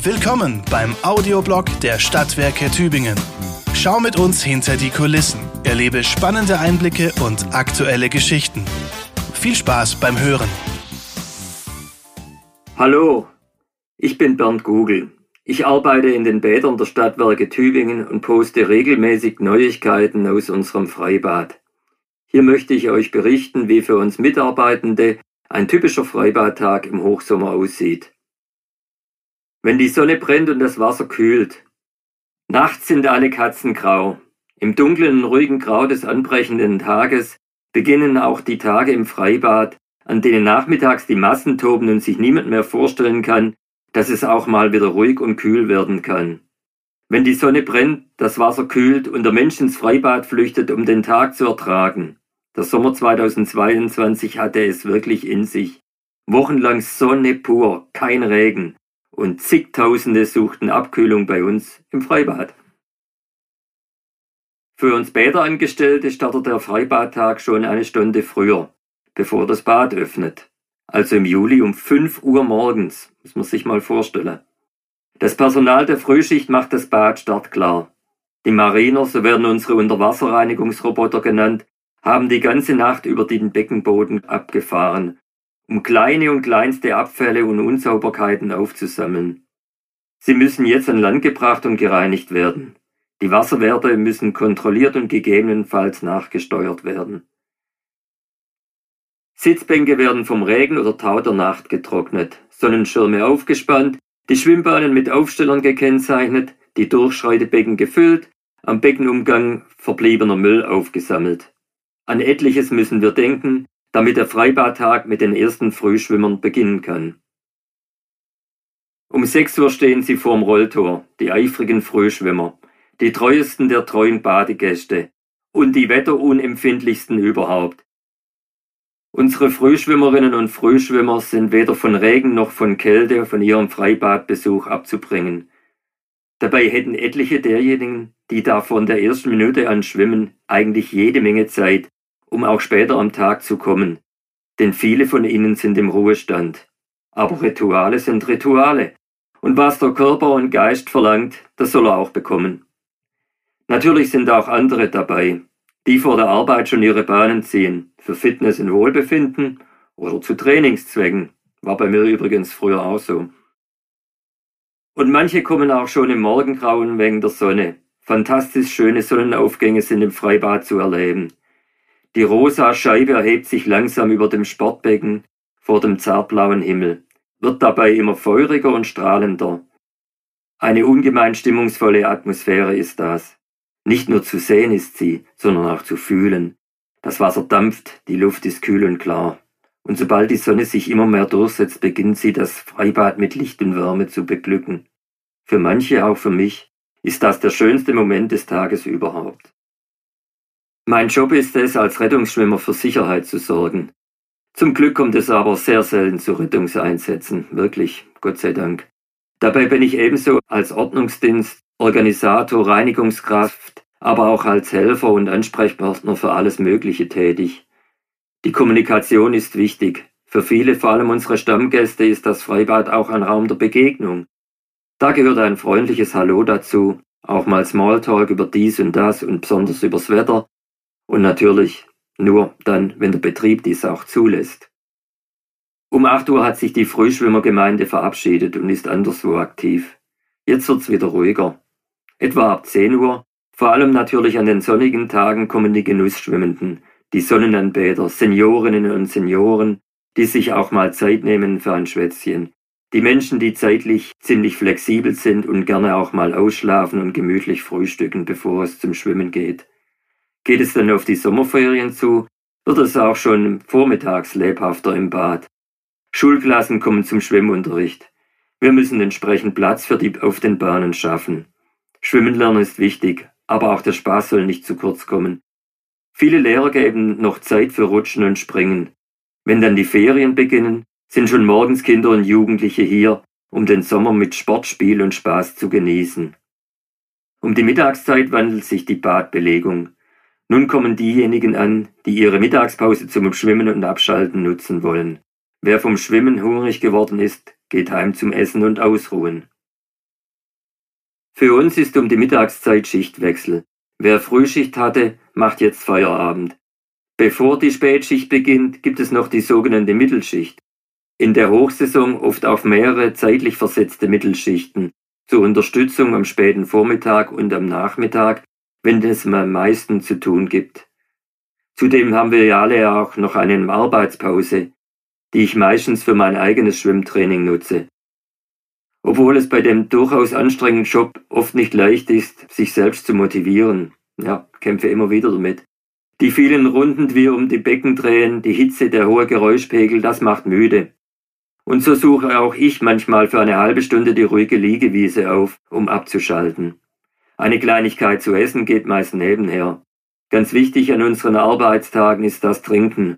Willkommen beim Audioblog der Stadtwerke Tübingen. Schau mit uns hinter die Kulissen, erlebe spannende Einblicke und aktuelle Geschichten. Viel Spaß beim Hören. Hallo, ich bin Bernd Gugel. Ich arbeite in den Bädern der Stadtwerke Tübingen und poste regelmäßig Neuigkeiten aus unserem Freibad. Hier möchte ich euch berichten, wie für uns Mitarbeitende ein typischer Freibadtag im Hochsommer aussieht. Wenn die Sonne brennt und das Wasser kühlt. Nachts sind alle Katzen grau. Im dunklen ruhigen Grau des anbrechenden Tages beginnen auch die Tage im Freibad, an denen nachmittags die Massen toben und sich niemand mehr vorstellen kann, dass es auch mal wieder ruhig und kühl werden kann. Wenn die Sonne brennt, das Wasser kühlt und der Mensch ins Freibad flüchtet, um den Tag zu ertragen. Der Sommer 2022 hatte es wirklich in sich. Wochenlang Sonne pur, kein Regen und zigtausende suchten Abkühlung bei uns im Freibad. Für uns Bäderangestellte startet der Freibadtag schon eine Stunde früher, bevor das Bad öffnet. Also im Juli um 5 Uhr morgens, muss man sich mal vorstellen. Das Personal der Frühschicht macht das Bad startklar. Die Mariner, so werden unsere Unterwasserreinigungsroboter genannt, haben die ganze Nacht über den Beckenboden abgefahren, um kleine und kleinste Abfälle und Unsauberkeiten aufzusammeln. Sie müssen jetzt an Land gebracht und gereinigt werden. Die Wasserwerte müssen kontrolliert und gegebenenfalls nachgesteuert werden. Sitzbänke werden vom Regen oder Tau der Nacht getrocknet, Sonnenschirme aufgespannt, die Schwimmbahnen mit Aufstellern gekennzeichnet, die Durchschreitebecken gefüllt, am Beckenumgang verbliebener Müll aufgesammelt. An etliches müssen wir denken, damit der Freibadtag mit den ersten Frühschwimmern beginnen kann. Um 6 Uhr stehen sie vorm Rolltor, die eifrigen Frühschwimmer, die treuesten der treuen Badegäste und die wetterunempfindlichsten überhaupt. Unsere Frühschwimmerinnen und Frühschwimmer sind weder von Regen noch von Kälte von ihrem Freibadbesuch abzubringen. Dabei hätten etliche derjenigen, die da von der ersten Minute an schwimmen, eigentlich jede Menge Zeit, um auch später am Tag zu kommen, denn viele von ihnen sind im Ruhestand. Aber Rituale sind Rituale, und was der Körper und Geist verlangt, das soll er auch bekommen. Natürlich sind auch andere dabei, die vor der Arbeit schon ihre Bahnen ziehen, für Fitness und Wohlbefinden oder zu Trainingszwecken, war bei mir übrigens früher auch so. Und manche kommen auch schon im Morgengrauen wegen der Sonne. Fantastisch schöne Sonnenaufgänge sind im Freibad zu erleben. Die rosa Scheibe erhebt sich langsam über dem Sportbecken vor dem zartblauen Himmel, wird dabei immer feuriger und strahlender. Eine ungemein stimmungsvolle Atmosphäre ist das. Nicht nur zu sehen ist sie, sondern auch zu fühlen. Das Wasser dampft, die Luft ist kühl und klar. Und sobald die Sonne sich immer mehr durchsetzt, beginnt sie das Freibad mit Licht und Wärme zu beglücken. Für manche, auch für mich, ist das der schönste Moment des Tages überhaupt. Mein Job ist es, als Rettungsschwimmer für Sicherheit zu sorgen. Zum Glück kommt es aber sehr selten zu Rettungseinsätzen, wirklich, Gott sei Dank. Dabei bin ich ebenso als Ordnungsdienst, Organisator, Reinigungskraft, aber auch als Helfer und Ansprechpartner für alles Mögliche tätig. Die Kommunikation ist wichtig. Für viele, vor allem unsere Stammgäste, ist das Freibad auch ein Raum der Begegnung. Da gehört ein freundliches Hallo dazu, auch mal Smalltalk über dies und das und besonders übers Wetter und natürlich nur dann, wenn der Betrieb dies auch zulässt. Um 8 Uhr hat sich die Frühschwimmergemeinde verabschiedet und ist anderswo aktiv. Jetzt wird's wieder ruhiger. Etwa ab 10 Uhr, vor allem natürlich an den sonnigen Tagen, kommen die Genussschwimmenden, die Sonnenanbeter, Seniorinnen und Senioren, die sich auch mal Zeit nehmen für ein Schwätzchen. Die Menschen, die zeitlich ziemlich flexibel sind und gerne auch mal ausschlafen und gemütlich frühstücken, bevor es zum Schwimmen geht. Geht es dann auf die Sommerferien zu, wird es auch schon vormittags lebhafter im Bad. Schulklassen kommen zum Schwimmunterricht. Wir müssen entsprechend Platz für die auf den Bahnen schaffen. Schwimmen lernen ist wichtig, aber auch der Spaß soll nicht zu kurz kommen. Viele Lehrer geben noch Zeit für Rutschen und Springen. Wenn dann die Ferien beginnen, sind schon morgens Kinder und Jugendliche hier, um den Sommer mit Sport, Spiel und Spaß zu genießen. Um die Mittagszeit wandelt sich die Badbelegung. Nun kommen diejenigen an, die ihre Mittagspause zum Schwimmen und Abschalten nutzen wollen. Wer vom Schwimmen hungrig geworden ist, geht heim zum Essen und Ausruhen. Für uns ist um die Mittagszeit Schichtwechsel. Wer Frühschicht hatte, macht jetzt Feierabend. Bevor die Spätschicht beginnt, gibt es noch die sogenannte Mittelschicht. In der Hochsaison oft auf mehrere zeitlich versetzte Mittelschichten zur Unterstützung am späten Vormittag und am Nachmittag, wenn es am meisten zu tun gibt. Zudem haben wir ja alle auch noch eine Arbeitspause, die ich meistens für mein eigenes Schwimmtraining nutze. Obwohl es bei dem durchaus anstrengenden Job oft nicht leicht ist, sich selbst zu motivieren. Ja, kämpfe immer wieder damit. Die vielen Runden, die wir um die Becken drehen, die Hitze, der hohe Geräuschpegel, das macht müde. Und so suche auch ich manchmal für eine halbe Stunde die ruhige Liegewiese auf, um abzuschalten. Eine Kleinigkeit zu essen geht meist nebenher. Ganz wichtig an unseren Arbeitstagen ist das Trinken.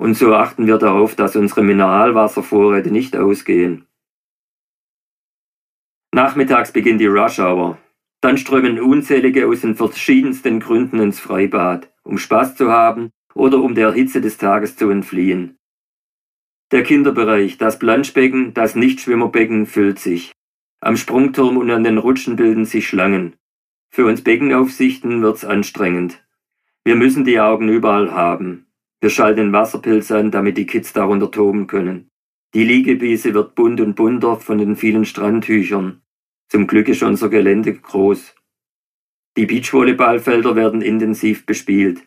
Und so achten wir darauf, dass unsere Mineralwasservorräte nicht ausgehen. Nachmittags beginnt die Rush Hour. Dann strömen unzählige aus den verschiedensten Gründen ins Freibad, um Spaß zu haben oder um der Hitze des Tages zu entfliehen. Der Kinderbereich, das Planschbecken, das Nichtschwimmerbecken füllt sich. Am Sprungturm und an den Rutschen bilden sich Schlangen. Für uns Beckenaufsichten wird's anstrengend. Wir müssen die Augen überall haben. Wir schalten den Wasserpilz an, damit die Kids darunter toben können. Die Liegewiese wird bunt und bunter von den vielen Strandtüchern. Zum Glück ist unser Gelände groß. Die Beachvolleyballfelder werden intensiv bespielt.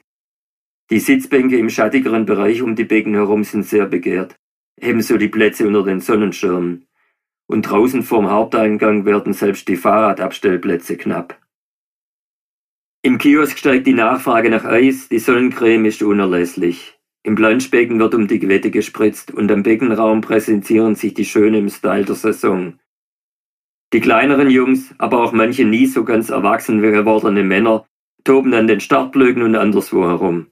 Die Sitzbänke im schattigeren Bereich um die Becken herum sind sehr begehrt. Ebenso die Plätze unter den Sonnenschirmen. Und draußen vorm Haupteingang werden selbst die Fahrradabstellplätze knapp. Im Kiosk steigt die Nachfrage nach Eis, die Sonnencreme ist unerlässlich. Im Planschbecken wird um die Wette gespritzt und am Beckenraum präsentieren sich die Schönen im Style der Saison. Die kleineren Jungs, aber auch manche nie so ganz erwachsen gewordene Männer toben an den Startblöcken und anderswo herum.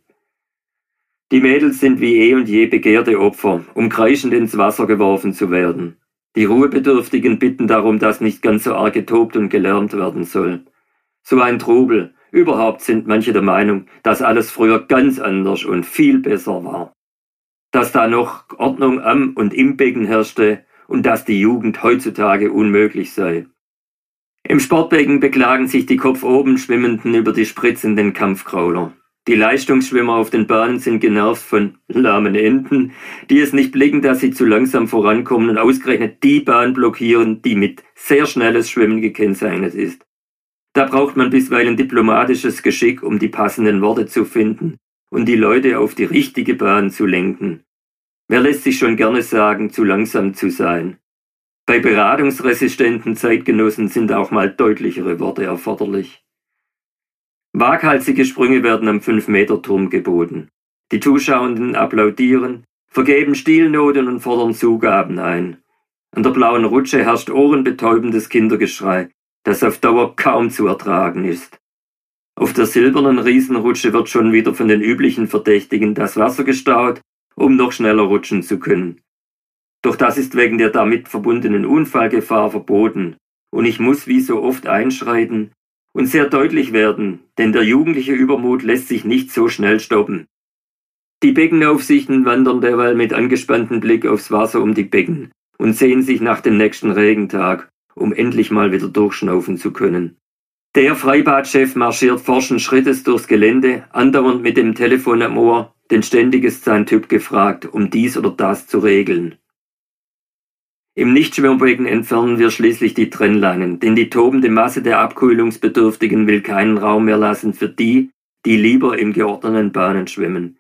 Die Mädels sind wie eh und je begehrte Opfer, um kreischend ins Wasser geworfen zu werden. Die Ruhebedürftigen bitten darum, dass nicht ganz so arg getobt und gelernt werden soll. So ein Trubel. Überhaupt sind manche der Meinung, dass alles früher ganz anders und viel besser war. Dass da noch Ordnung am und im Becken herrschte, und dass die Jugend heutzutage unmöglich sei. Im Sportbecken beklagen sich die kopfoben Schwimmenden über die spritzenden Kampfkrauler. Die Leistungsschwimmer auf den Bahnen sind genervt von lahmen Enten, die es nicht blicken, dass sie zu langsam vorankommen und ausgerechnet die Bahn blockieren, die mit sehr schnelles Schwimmen gekennzeichnet ist. Da braucht man bisweilen diplomatisches Geschick, um die passenden Worte zu finden und die Leute auf die richtige Bahn zu lenken. Wer lässt sich schon gerne sagen, zu langsam zu sein? Bei beratungsresistenten Zeitgenossen sind auch mal deutlichere Worte erforderlich. Waghalsige Sprünge werden am 5-Meter-Turm geboten. Die Zuschauenden applaudieren, vergeben Stilnoten und fordern Zugaben ein. An der blauen Rutsche herrscht ohrenbetäubendes Kindergeschrei, das auf Dauer kaum zu ertragen ist. Auf der silbernen Riesenrutsche wird schon wieder von den üblichen Verdächtigen das Wasser gestaut um noch schneller rutschen zu können. Doch das ist wegen der damit verbundenen Unfallgefahr verboten, und ich muss wie so oft einschreiten und sehr deutlich werden, denn der jugendliche Übermut lässt sich nicht so schnell stoppen. Die Beckenaufsichten wandern derweil mit angespanntem Blick aufs Wasser um die Becken und sehen sich nach dem nächsten Regentag, um endlich mal wieder durchschnaufen zu können. Der Freibadchef marschiert forschen Schrittes durchs Gelände, andauernd mit dem Telefon am Ohr denn ständig ist sein Typ gefragt, um dies oder das zu regeln. Im Nichtschwimmbecken entfernen wir schließlich die Trennleinen, denn die tobende Masse der Abkühlungsbedürftigen will keinen Raum mehr lassen für die, die lieber in geordneten Bahnen schwimmen.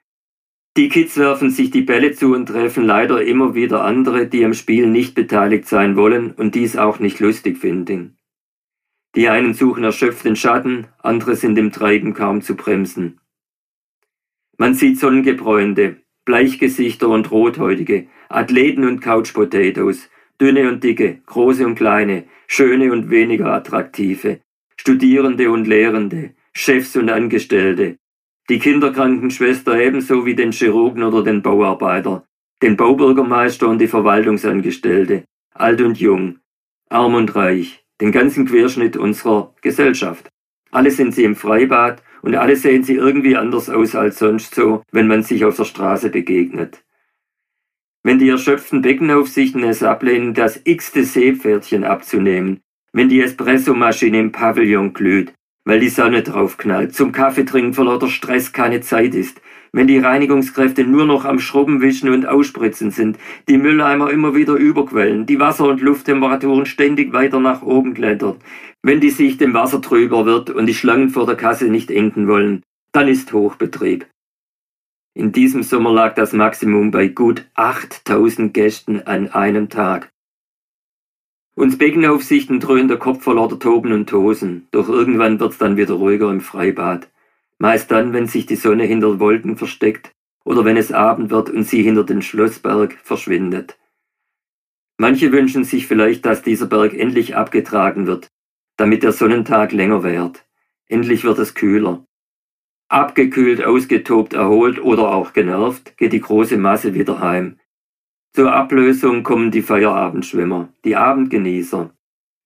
Die Kids werfen sich die Bälle zu und treffen leider immer wieder andere, die am Spiel nicht beteiligt sein wollen und dies auch nicht lustig finden. Die einen suchen erschöpft den Schatten, andere sind im Treiben kaum zu bremsen. Man sieht Sonnengebräunte, Bleichgesichter und Rothäutige, Athleten und Couch Potatoes, dünne und dicke, große und kleine, schöne und weniger attraktive, Studierende und Lehrende, Chefs und Angestellte, die Kinderkrankenschwester ebenso wie den Chirurgen oder den Bauarbeiter, den Baubürgermeister und die Verwaltungsangestellte, alt und jung, arm und reich, den ganzen Querschnitt unserer Gesellschaft. Alle sind sie im Freibad und alle sehen sie irgendwie anders aus als sonst so, wenn man sich auf der Straße begegnet. Wenn die erschöpften Beckenaufsichten es ablehnen, das x-te Seepferdchen abzunehmen, Wenn die Espressomaschine im Pavillon glüht, weil die Sonne draufknallt, zum Kaffeetrinken vor lauter Stress keine Zeit ist, wenn die Reinigungskräfte nur noch am Schrubben, Wischen und Ausspritzen sind, die Mülleimer immer wieder überquellen, die Wasser- und Lufttemperaturen ständig weiter nach oben klettern, wenn die Sicht im Wasser trüber wird und die Schlangen vor der Kasse nicht enden wollen, dann ist Hochbetrieb. In diesem Sommer lag das Maximum bei gut 8000 Gästen an einem Tag. Uns Beckenaufsichten dröhnt der Kopf vor lauter Toben und Tosen, doch irgendwann wird's dann wieder ruhiger im Freibad. Meist dann, wenn sich die Sonne hinter Wolken versteckt oder wenn es Abend wird und sie hinter den Schlossberg verschwindet. Manche wünschen sich vielleicht, dass dieser Berg endlich abgetragen wird, damit der Sonnentag länger währt. Endlich wird es kühler. Abgekühlt, ausgetobt, erholt oder auch genervt geht die große Masse wieder heim. Zur Ablösung kommen die Feierabendschwimmer, die Abendgenießer,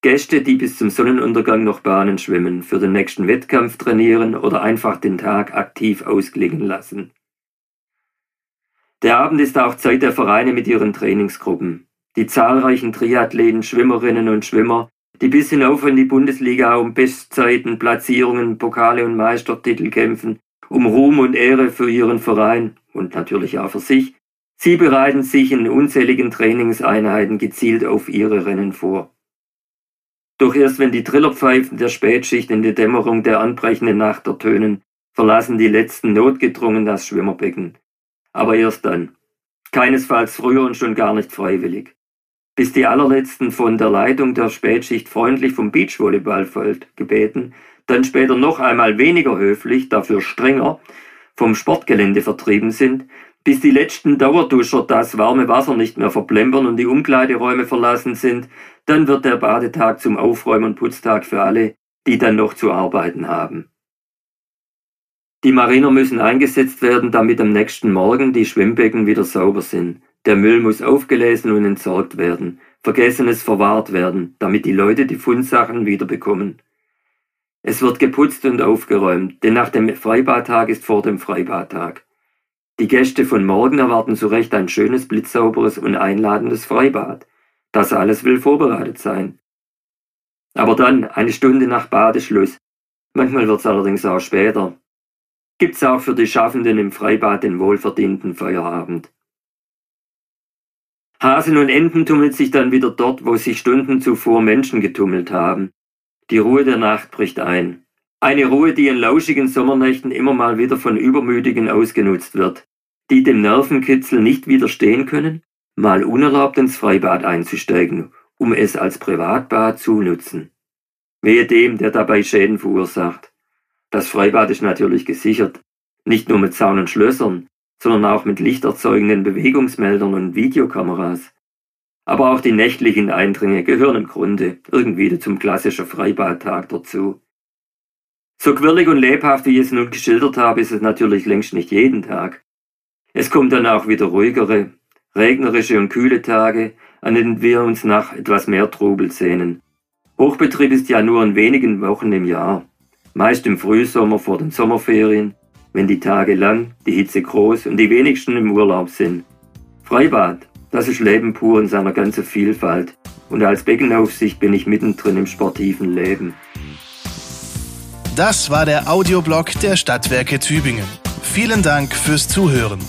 Gäste, die bis zum Sonnenuntergang noch Bahnen schwimmen, für den nächsten Wettkampf trainieren oder einfach den Tag aktiv ausklingen lassen. Der Abend ist auch Zeit der Vereine mit ihren Trainingsgruppen. Die zahlreichen Triathleten, Schwimmerinnen und Schwimmer, die bis hinauf in die Bundesliga um Bestzeiten, Platzierungen, Pokale und Meistertitel kämpfen, um Ruhm und Ehre für ihren Verein und natürlich auch für sich. Sie bereiten sich in unzähligen Trainingseinheiten gezielt auf ihre Rennen vor. Doch erst wenn die Trillerpfeifen der Spätschicht in die Dämmerung der anbrechenden Nacht ertönen, verlassen die letzten notgedrungen das Schwimmerbecken. Aber erst dann. Keinesfalls früher und schon gar nicht freiwillig. Bis die allerletzten von der Leitung der Spätschicht freundlich vom Beachvolleyballfeld gebeten, dann später noch einmal weniger höflich, dafür strenger, vom Sportgelände vertrieben sind, bis die letzten Dauerduscher das warme Wasser nicht mehr verplempern und die Umkleideräume verlassen sind, dann wird der Badetag zum Aufräumen- und Putztag für alle, die dann noch zu arbeiten haben. Die Mariner müssen eingesetzt werden, damit am nächsten Morgen die Schwimmbecken wieder sauber sind. Der Müll muss aufgelesen und entsorgt werden, Vergessenes verwahrt werden, damit die Leute die Fundsachen wiederbekommen. Es wird geputzt und aufgeräumt, denn nach dem Freibadtag ist vor dem Freibadtag. Die Gäste von morgen erwarten zu Recht ein schönes, blitzsauberes und einladendes Freibad. Das alles will vorbereitet sein. Aber dann, eine Stunde nach Badeschluss, manchmal wird's allerdings auch später, gibt's auch für die Schaffenden im Freibad den wohlverdienten Feierabend. Hasen und Enten tummelt sich dann wieder dort, wo sich Stunden zuvor Menschen getummelt haben. Die Ruhe der Nacht bricht ein. Eine Ruhe, die in lauschigen Sommernächten immer mal wieder von Übermütigen ausgenutzt wird, die dem Nervenkitzel nicht widerstehen können, mal unerlaubt ins Freibad einzusteigen, um es als Privatbad zu nutzen. Wehe dem, der dabei Schäden verursacht. Das Freibad ist natürlich gesichert, nicht nur mit Zaun und Schlössern, sondern auch mit lichterzeugenden Bewegungsmeldern und Videokameras. Aber auch die nächtlichen Eindringe gehören im Grunde irgendwie zum klassischen Freibadtag dazu. So quirlig und lebhaft, wie ich es nun geschildert habe, ist es natürlich längst nicht jeden Tag. Es kommt dann auch wieder ruhigere, regnerische und kühle Tage, an denen wir uns nach etwas mehr Trubel sehnen. Hochbetrieb ist ja nur in wenigen Wochen im Jahr, meist im Frühsommer vor den Sommerferien, wenn die Tage lang, die Hitze groß und die wenigsten im Urlaub sind. Freibad, das ist Leben pur in seiner ganzen Vielfalt und als Beckenaufsicht bin ich mittendrin im sportiven Leben. Das war der Audioblog der Stadtwerke Tübingen. Vielen Dank fürs Zuhören.